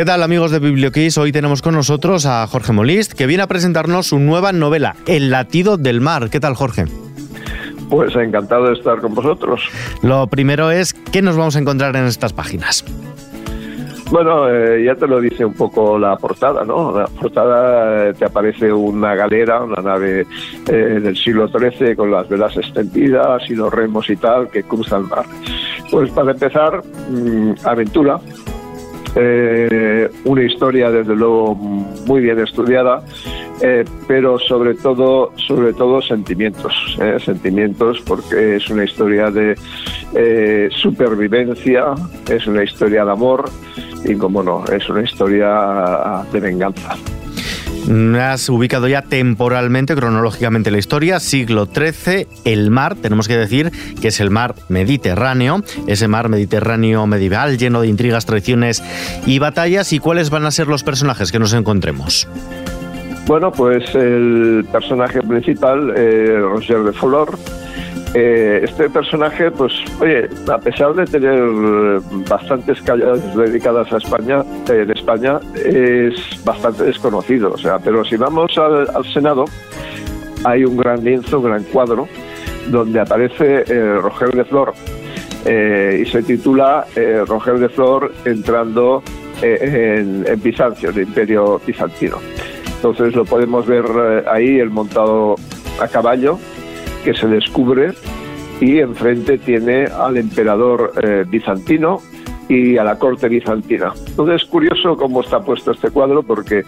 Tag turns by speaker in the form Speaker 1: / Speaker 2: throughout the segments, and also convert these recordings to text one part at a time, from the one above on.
Speaker 1: ¿Qué tal amigos de Biblioquiz? Hoy tenemos con nosotros a Jorge Molist, que viene a presentarnos su nueva novela, El latido del mar. ¿Qué tal Jorge?
Speaker 2: Pues encantado de estar con vosotros.
Speaker 1: Lo primero es, ¿qué nos vamos a encontrar en estas páginas?
Speaker 2: Bueno, eh, ya te lo dice un poco la portada, ¿no? La portada eh, te aparece una galera, una nave eh, del siglo XIII con las velas extendidas y los remos y tal que cruza el mar. Pues para empezar, mm, aventura, una historia desde luego muy bien estudiada, pero sobre todo, sobre todo sentimientos, sentimientos porque es una historia de supervivencia, es una historia de amor y como no, es una historia de venganza.
Speaker 1: Has ubicado ya temporalmente, cronológicamente la historia, siglo XIII, el mar, tenemos que decir que es el mar Mediterráneo, ese mar Mediterráneo medieval lleno de intrigas, traiciones y batallas. ¿Y cuáles van a ser los personajes que nos encontremos?
Speaker 2: Bueno, pues el personaje principal, eh, Roger de Flor, eh, este personaje, pues, oye, a pesar de tener bastantes calles dedicadas a España, en España, es bastante desconocido. O sea, pero si vamos al, Senado, hay un gran lienzo, un gran cuadro, donde aparece eh, Roger de Flor eh, y se titula Roger de Flor entrando en, en Bizancio, el imperio bizantino. Entonces lo podemos ver ahí, el montado a caballo, que se descubre y enfrente tiene al emperador eh, bizantino y a la corte bizantina. Entonces es curioso cómo está puesto este cuadro porque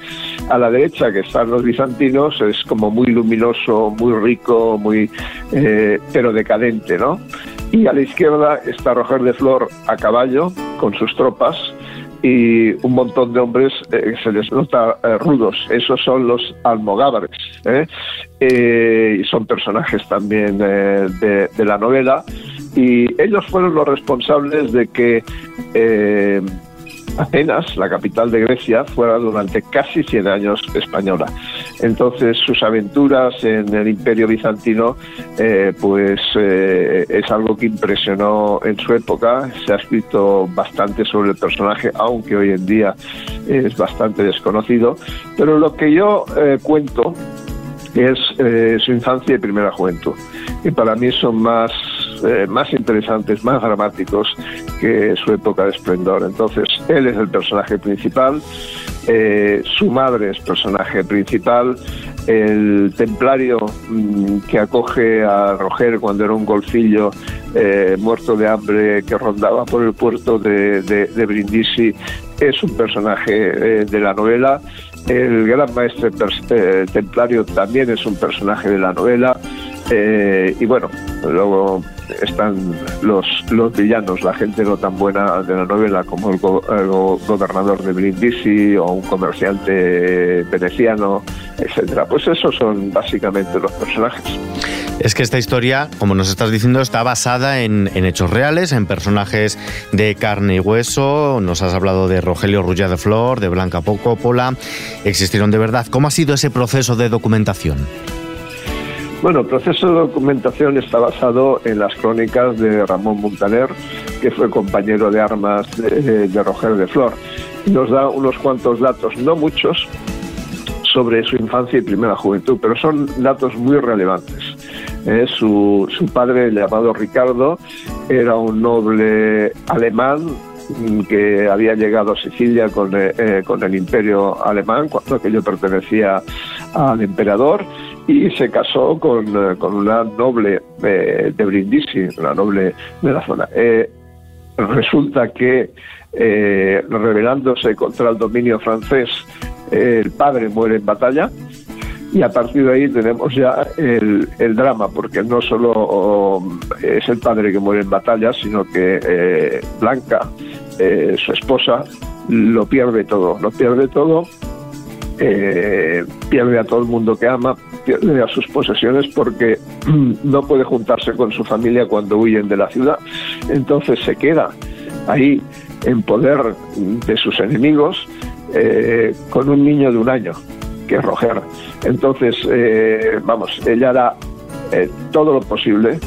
Speaker 2: a la derecha que están los bizantinos es como muy luminoso, muy rico, muy eh, pero decadente, ¿no? Y a la izquierda está Roger de Flor a caballo con sus tropas y un montón de hombres eh, se les nota eh, rudos. Esos son los almogávares. ¿eh? son personajes también de, de, la novela. Y ellos fueron los responsables de que Atenas, la capital de Grecia, fuera durante casi 100 años española. Entonces sus aventuras en el imperio bizantino eh, pues eh, es algo que impresionó en su época. Se ha escrito bastante sobre el personaje, aunque hoy en día es bastante desconocido. Pero lo que yo eh, cuento es su infancia y primera juventud. Y para mí son más más interesantes, más dramáticos que su época de esplendor. Entonces, él es el personaje principal, eh, su madre es personaje principal, el templario mm, que acoge a Roger cuando era un golfillo eh, muerto de hambre que rondaba por el puerto de, de Brindisi es un personaje de la novela. El gran maestre templario también es un personaje de la novela. y bueno, luego están los, los villanos, la gente no tan buena de la novela como el, gobernador de Brindisi o un comerciante veneciano, etcétera. Pues esos son básicamente los personajes.
Speaker 1: Es que esta historia, como nos estás diciendo, está basada en, hechos reales, en personajes de carne y hueso. Nos has hablado de Rogelio Rulla de Flor, de Blanca Coppola. Existieron de verdad. ¿Cómo ha sido ese proceso de documentación?
Speaker 2: Bueno, el proceso de documentación está basado en las crónicas de Ramón Montaner, que fue compañero de armas de, Roger de Flor. Nos da unos cuantos datos, no muchos, sobre su infancia y primera juventud, pero son datos muy relevantes. Eh, su, padre, llamado Ricardo, era un noble alemán que había llegado a Sicilia con, eh, eh, con el imperio alemán, cuando aquello pertenecía al emperador y se casó con, eh, una noble de Brindisi, una noble de la zona. Eh, resulta que, eh, rebelándose contra el dominio francés, el padre muere en batalla y a partir de ahí tenemos ya el, drama, porque no solo es el padre que muere en batalla, sino que Blanca, su esposa, lo pierde todo, lo pierde todo, pierde a todo el mundo que ama, pierde a sus posesiones porque no puede juntarse con su familia cuando huyen de la ciudad. Entonces se queda ahí en poder de sus enemigos eh, con un niño de un año, que es Roger. Entonces, eh, vamos, ella hará eh, todo lo posible.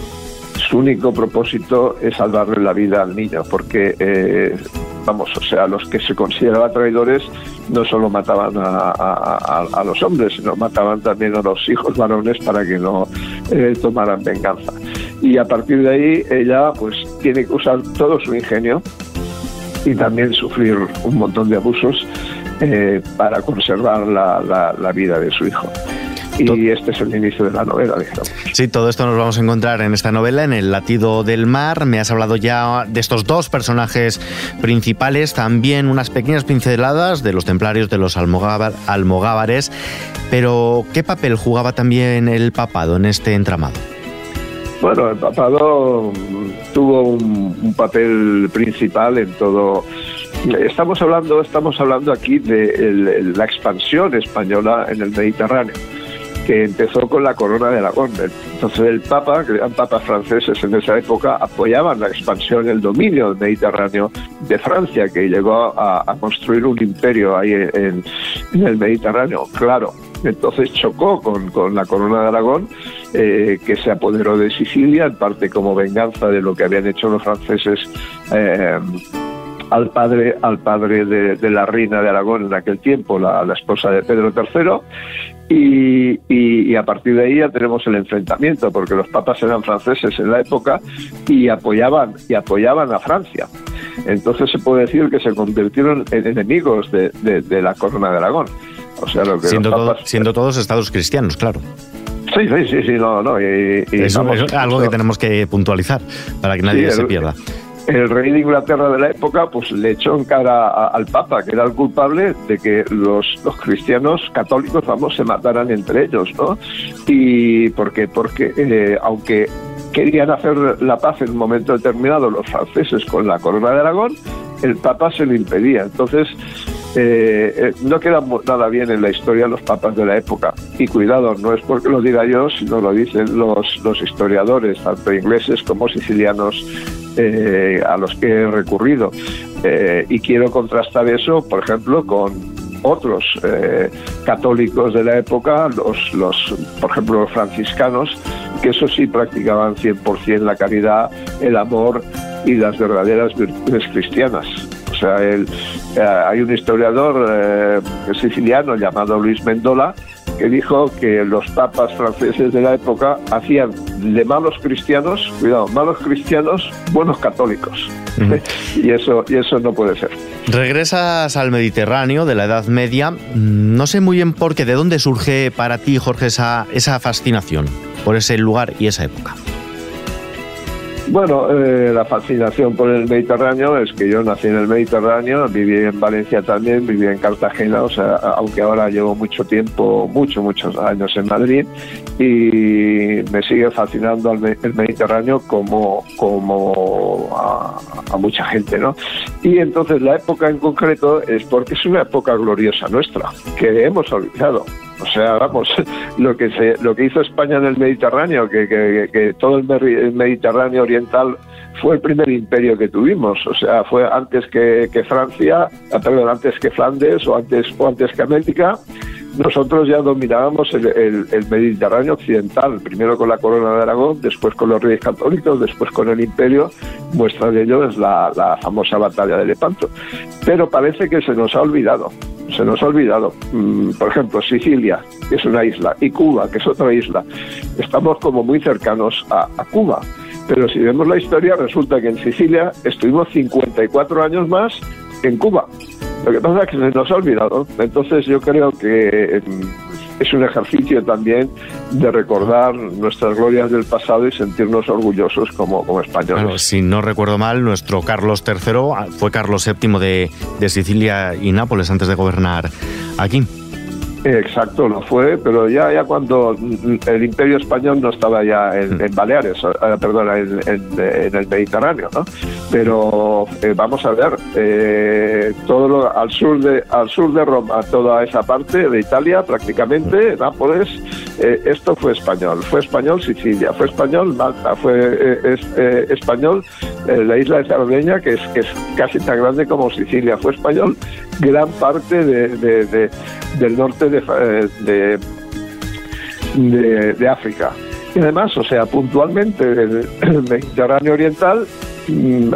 Speaker 2: Su único propósito es salvarle la vida al niño, porque vamos, o sea, los que se consideraban traidores no solo mataban a, los hombres, sino mataban también a los hijos varones para que no eh, tomaran venganza. Y a partir de ahí ella pues tiene que usar todo su ingenio y también sufrir un montón de abusos eh, para conservar la vida de su hijo. Y este es el inicio de la novela, digamos.
Speaker 1: Sí, todo esto nos vamos a encontrar en esta novela, en El latido del mar. Me has hablado ya de estos dos personajes principales, también unas pequeñas pinceladas de los templarios de los almogávares. Pero, ¿qué papel jugaba también el papado en este entramado?
Speaker 2: Bueno, el papado tuvo un, papel principal en todo estamos hablando estamos hablando aquí de la expansión española en el Mediterráneo que empezó con la corona de Aragón. Entonces el Papa, que eran papas franceses en esa época, apoyaban la expansión, el dominio del Mediterráneo de Francia, que llegó a, construir un imperio ahí en, el Mediterráneo. Claro, entonces chocó con, la corona de Aragón, eh, que se apoderó de Sicilia, en parte como venganza de lo que habían hecho los franceses. Eh, al padre, al padre de, la reina de Aragón en aquel tiempo, la, la esposa de Pedro III, y, a partir de ahí ya tenemos el enfrentamiento, porque los papas eran franceses en la época y apoyaban, y apoyaban a Francia. Entonces se puede decir que se convirtieron en enemigos de, la corona de Aragón.
Speaker 1: O sea, lo que siendo, siendo todos estados cristianos, claro.
Speaker 2: Sí, sí, sí, sí, no, no. Y,
Speaker 1: es algo que tenemos que puntualizar para que nadie se pierda
Speaker 2: el rey de Inglaterra de la época pues le echó en cara al Papa, que era el culpable de que los, los cristianos católicos, vamos, se mataran entre ellos, ¿no? Y porque, porque eh, aunque querían hacer la paz en un momento determinado los franceses con la corona de Aragón, el Papa se lo impedía. Entonces, eh, eh, no queda nada bien en la historia los papas de la época. Y cuidado, no es porque lo diga yo, sino lo dicen los, los historiadores, tanto ingleses como sicilianos eh, a los que he recurrido. Eh, y quiero contrastar eso, por ejemplo, con otros eh, católicos de la época, los, los, por ejemplo, los franciscanos, que eso sí practicaban 100% la caridad, el amor y las verdaderas virtudes cristianas. O sea, hay un historiador siciliano llamado Luis Mendola que dijo que los papas franceses de la época hacían de malos cristianos, cuidado, malos cristianos, buenos católicos. y, eso, y eso no puede ser.
Speaker 1: Regresas al Mediterráneo de la Edad Media. No sé muy bien por qué, de dónde surge para ti, Jorge, esa, esa fascinación por ese lugar y esa época.
Speaker 2: Bueno, eh, la fascinación por el Mediterráneo es que yo nací en el Mediterráneo, viví en Valencia también, viví en Cartagena, o sea, aunque ahora llevo mucho tiempo, muchos, muchos años en Madrid, y me sigue fascinando el Mediterráneo como, como a, mucha gente, ¿no? Y entonces la época en concreto es porque es una época gloriosa nuestra, que hemos olvidado. O sea, vamos, lo que se, lo que hizo España en el Mediterráneo, que, que, todo el Mediterráneo oriental fue el primer imperio que tuvimos. O sea, fue antes que, Francia, ah, perdón, antes que Flandes o antes, o antes que América. Nosotros ya dominábamos el, Mediterráneo occidental, primero con la corona de Aragón, después con los reyes católicos, después con el imperio. Muestra de ello es la, la famosa batalla de Lepanto. Pero parece que se nos ha olvidado se nos ha olvidado. Mm, por ejemplo, Sicilia, que es una isla, y Cuba, que es otra isla. Estamos como muy cercanos a, Cuba. Pero si vemos la historia, resulta que en Sicilia estuvimos 54 años más en Cuba. Lo que pasa es que se nos ha olvidado. Entonces yo creo que es un ejercicio también de recordar nuestras glorias del pasado y sentirnos orgullosos como, como españoles.
Speaker 1: si no recuerdo mal, nuestro Carlos III fue Carlos VII de, de Sicilia y Nápoles antes de gobernar aquí.
Speaker 2: Exacto, lo fue, pero ya, ya cuando el Imperio Español no estaba ya en, mm. Baleares, eh, perdón, en, el Mediterráneo, ¿no? Pero eh, vamos a ver, eh, todo lo, al sur de al sur de Roma, toda esa parte de Italia, prácticamente Nápoles, esto fue español, fue español Sicilia, fue español Malta, fue español la isla de Sardeña, que es que es casi tan grande como Sicilia, fue español gran parte de, del norte de, de, África. Y además, o sea, puntualmente el, Mediterráneo Oriental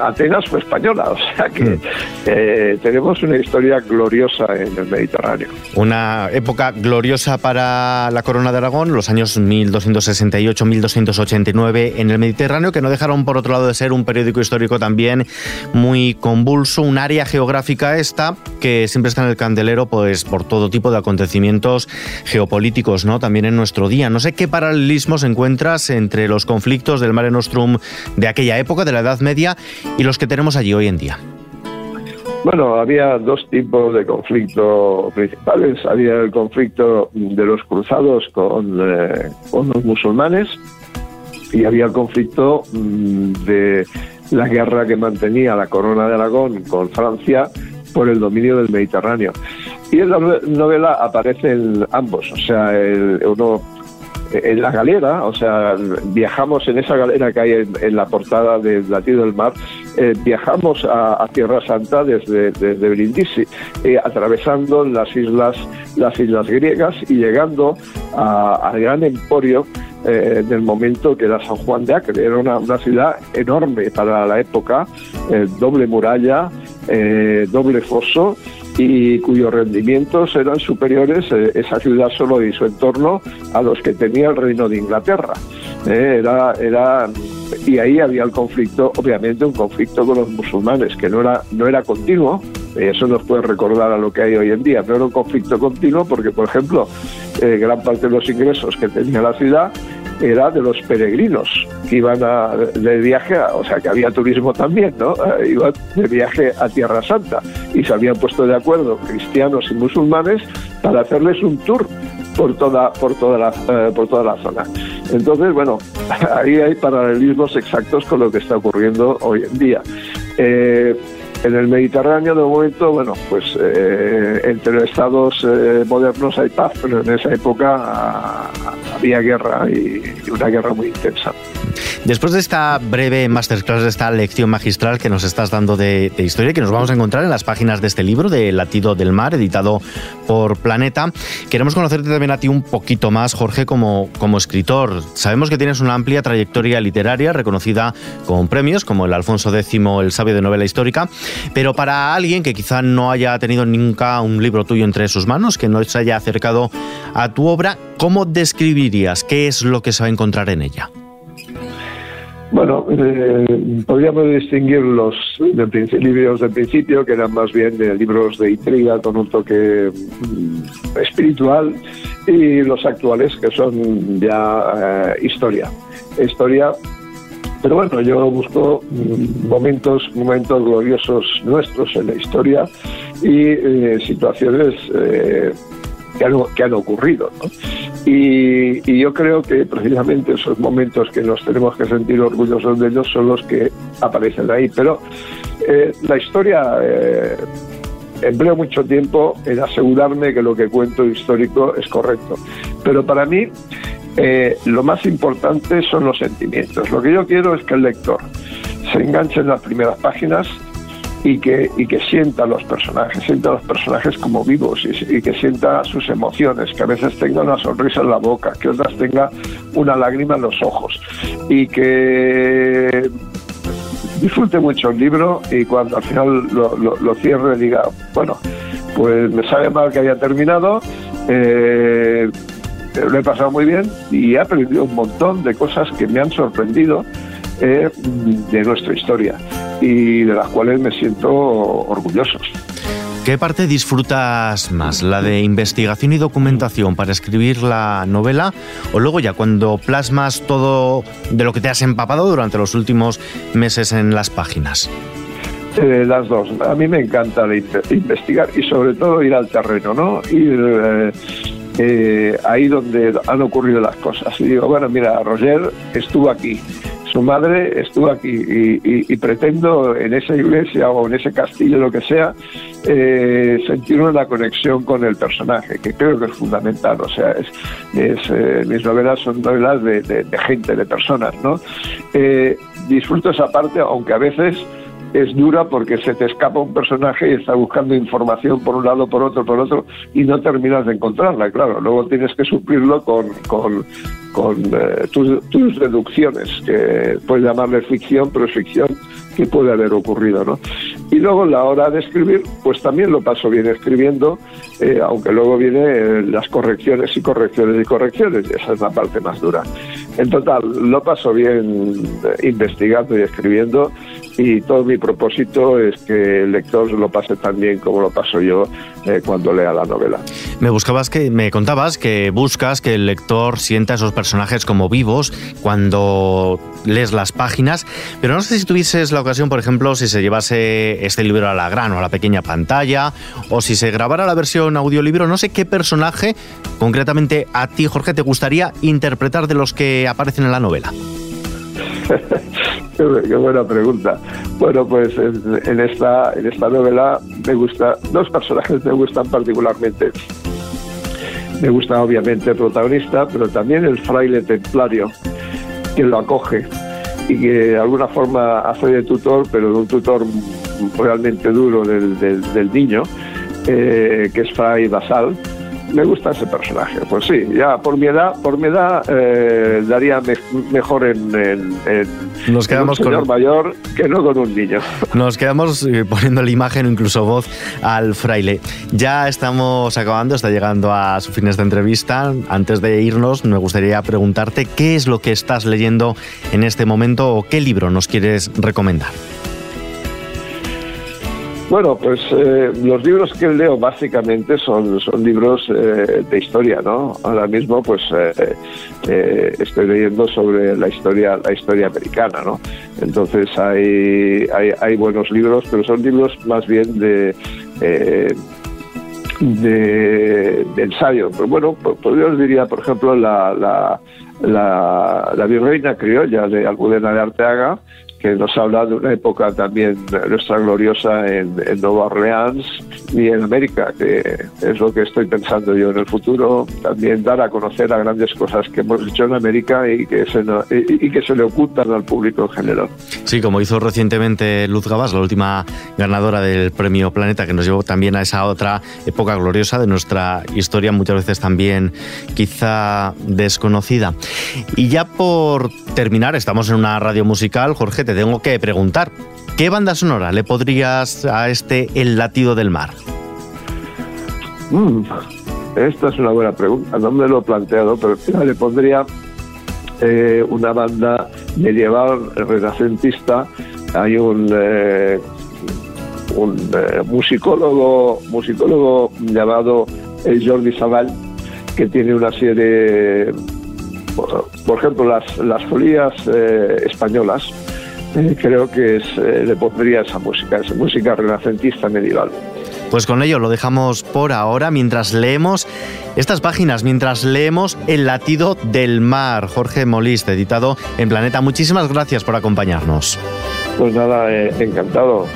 Speaker 2: Atenas fue española, o sea que mm. eh, tenemos una historia gloriosa en el Mediterráneo.
Speaker 1: Una época gloriosa para la Corona de Aragón, los años 1268-1289 en el Mediterráneo, que no dejaron por otro lado de ser un periódico histórico también muy convulso, un área geográfica esta que siempre está en el candelero pues por todo tipo de acontecimientos geopolíticos, ¿no? También en nuestro día. No sé qué paralelismos encuentras entre los conflictos del Mare Nostrum de aquella época, de la Edad Media, y los que tenemos allí hoy en día.
Speaker 2: Bueno, había dos tipos de conflicto principales. Había el conflicto de los cruzados con, eh, con los musulmanes y había el conflicto mm, de la guerra que mantenía la corona de Aragón con Francia por el dominio del Mediterráneo. Y en la novela aparecen ambos, o sea, uno en la galera, o sea, viajamos en esa galera que hay en, la portada del Latido del Mar, eh, viajamos a, Tierra Santa desde, Brindisi, eh, atravesando las islas, las islas griegas y llegando al gran emporio eh, del momento que era San Juan de Acre. Era una, una ciudad enorme para la época, doble muralla, doble foso y cuyos rendimientos eran superiores, eh, esa ciudad solo y su entorno, a los que tenía el reino de Inglaterra. Eh, era, era, y ahí había el conflicto, obviamente un conflicto con los musulmanes, que no era, no era continuo, eso nos puede recordar a lo que hay hoy en día, no era un conflicto continuo porque, por ejemplo, eh, gran parte de los ingresos que tenía la ciudad era de los peregrinos que iban de viaje, o sea que había turismo también, ¿no? Eh, iban de viaje a Tierra Santa y se habían puesto de acuerdo cristianos y musulmanes para hacerles un tour por toda por toda la eh, por toda la zona. Entonces, bueno, ahí hay paralelismos exactos con lo que está ocurriendo hoy en día. Eh, en el Mediterráneo, de momento, bueno, pues eh, entre estados eh, modernos hay paz, pero en esa época ah, había guerra y, una guerra muy intensa.
Speaker 1: Después de esta breve masterclass, de esta lección magistral que nos estás dando de, historia, que nos vamos a encontrar en las páginas de este libro, de Latido del Mar, editado por Planeta, queremos conocerte también a ti un poquito más, Jorge, como, como escritor. Sabemos que tienes una amplia trayectoria literaria reconocida con premios, como el Alfonso X, el sabio de novela histórica, pero para alguien que quizá no haya tenido nunca un libro tuyo entre sus manos, que no se haya acercado a tu obra, ¿cómo describirías qué es lo que se va a encontrar en ella?
Speaker 2: Bueno, eh, podríamos distinguir los libros del principio, que eran más bien libros de intriga con un toque mm, espiritual, y los actuales, que son ya eh, historia. Historia pero bueno, yo busco mm, momentos, momentos gloriosos nuestros en la historia y eh, situaciones eh, que, han, ocurrido. Y, yo creo que precisamente esos momentos que nos tenemos que sentir orgullosos de ellos son los que aparecen ahí. Pero eh, la historia empleo mucho tiempo en asegurarme que lo que cuento histórico es correcto. Pero para mí eh, lo más importante son los sentimientos. Lo que yo quiero es que el lector se enganche en las primeras páginas y que, y que sienta los personajes, sienta los personajes como vivos y, que sienta sus emociones, que a veces tenga una sonrisa en la boca, que otras tenga una lágrima en los ojos y que disfrute mucho el libro y cuando al final lo, lo, cierre diga, bueno, pues me sabe mal que haya terminado, eh, lo he pasado muy bien y he aprendido un montón de cosas que me han sorprendido eh, de nuestra historia y de las cuales me siento orgulloso.
Speaker 1: ¿Qué parte disfrutas más? ¿La de investigación y documentación para escribir la novela? ¿O luego ya cuando plasmas todo de lo que te has empapado durante los últimos meses en las páginas?
Speaker 2: Eh, las dos. A mí me encanta investigar y sobre todo ir al terreno, ¿no? Ir eh, eh, ahí donde han ocurrido las cosas. Y digo, bueno, mira, Roger estuvo aquí, su madre estuvo aquí y, pretendo en esa iglesia o en ese castillo, lo que sea, eh, sentir una conexión con el personaje, que creo que es fundamental. O sea, es, eh, mis novelas son novelas de, gente, de personas, ¿no? disfruto esa parte, aunque a veces es dura porque se te escapa un personaje y está buscando información por un lado, por otro, por otro, y no terminas de encontrarla, claro. Luego tienes que suplirlo con, con, con eh, tus, tus, deducciones, que puedes llamarle ficción, pero es ficción que puede haber ocurrido, ¿no? Y luego la hora de escribir, pues también lo paso bien escribiendo, eh, aunque luego vienen las correcciones y correcciones y correcciones, y esa es la parte más dura. En total, lo paso bien investigando y escribiendo y todo mi propósito es que el lector lo pase tan bien como lo paso yo eh, cuando lea la novela.
Speaker 1: Me buscabas que me contabas que buscas que el lector sienta esos personajes como vivos cuando lees las páginas, pero no sé si tuvieses la ocasión, por ejemplo, si se llevase este libro a la gran o a la pequeña pantalla o si se grabara la versión audiolibro, no sé qué personaje concretamente a ti, Jorge, te gustaría interpretar de los que aparecen en la novela.
Speaker 2: qué, buena pregunta. Bueno, pues en, esta, en esta novela me gusta, dos personajes me gustan particularmente. Me gusta obviamente el protagonista, pero también el fraile templario que lo acoge y que de alguna forma hace de tutor, pero de un tutor realmente duro del, del, niño, eh, que es Fray Basal me gusta ese personaje. Pues sí, ya por mi edad, por mi edad eh, daría mejor en,
Speaker 1: Nos quedamos
Speaker 2: un señor mayor que no con un niño.
Speaker 1: Nos quedamos eh, poniendo la imagen o incluso voz al fraile. Ya estamos acabando, está llegando a su fines de entrevista. Antes de irnos, me gustaría preguntarte qué es lo que estás leyendo en este momento o qué libro nos quieres recomendar.
Speaker 2: Bueno, pues eh, los libros que leo básicamente son, son libros eh, de historia, ¿no? Ahora mismo, pues eh, estoy leyendo sobre la historia, la historia americana, ¿no? Entonces hay, hay, buenos libros, pero son libros más bien de de, ensayo. Pero bueno, pues, pues yo diría, por ejemplo, la, la, la, la virreina criolla de Almudena de Arteaga, que nos habla de una época también nuestra gloriosa en, Nueva Orleans y en América, que es lo que estoy pensando yo en el futuro, también dar a conocer a grandes cosas que hemos hecho en América y que se, y, que se le ocultan al público en general.
Speaker 1: Sí, como hizo recientemente Luz Gabás, la última ganadora del premio Planeta, que nos llevó también a esa otra época gloriosa de nuestra historia, muchas veces también quizá desconocida. Y ya por terminar, estamos en una radio musical, Jorge, te tengo que preguntar, ¿qué banda sonora le podrías a este El latido del mar?
Speaker 2: Mm, esta es una buena pregunta, no me lo he planteado, pero le pondría eh, una banda medieval renacentista. Hay un, eh, un eh, musicólogo, musicólogo llamado Jordi Sabal que tiene una serie, por, ejemplo, las, las folías españolas, eh, creo que es, eh, le pondría esa música, esa música renacentista medieval.
Speaker 1: Pues con ello lo dejamos por ahora mientras leemos estas páginas, mientras leemos El latido del mar. Jorge Molist, editado en Planeta. Muchísimas gracias por acompañarnos.
Speaker 2: Pues nada, eh, encantado.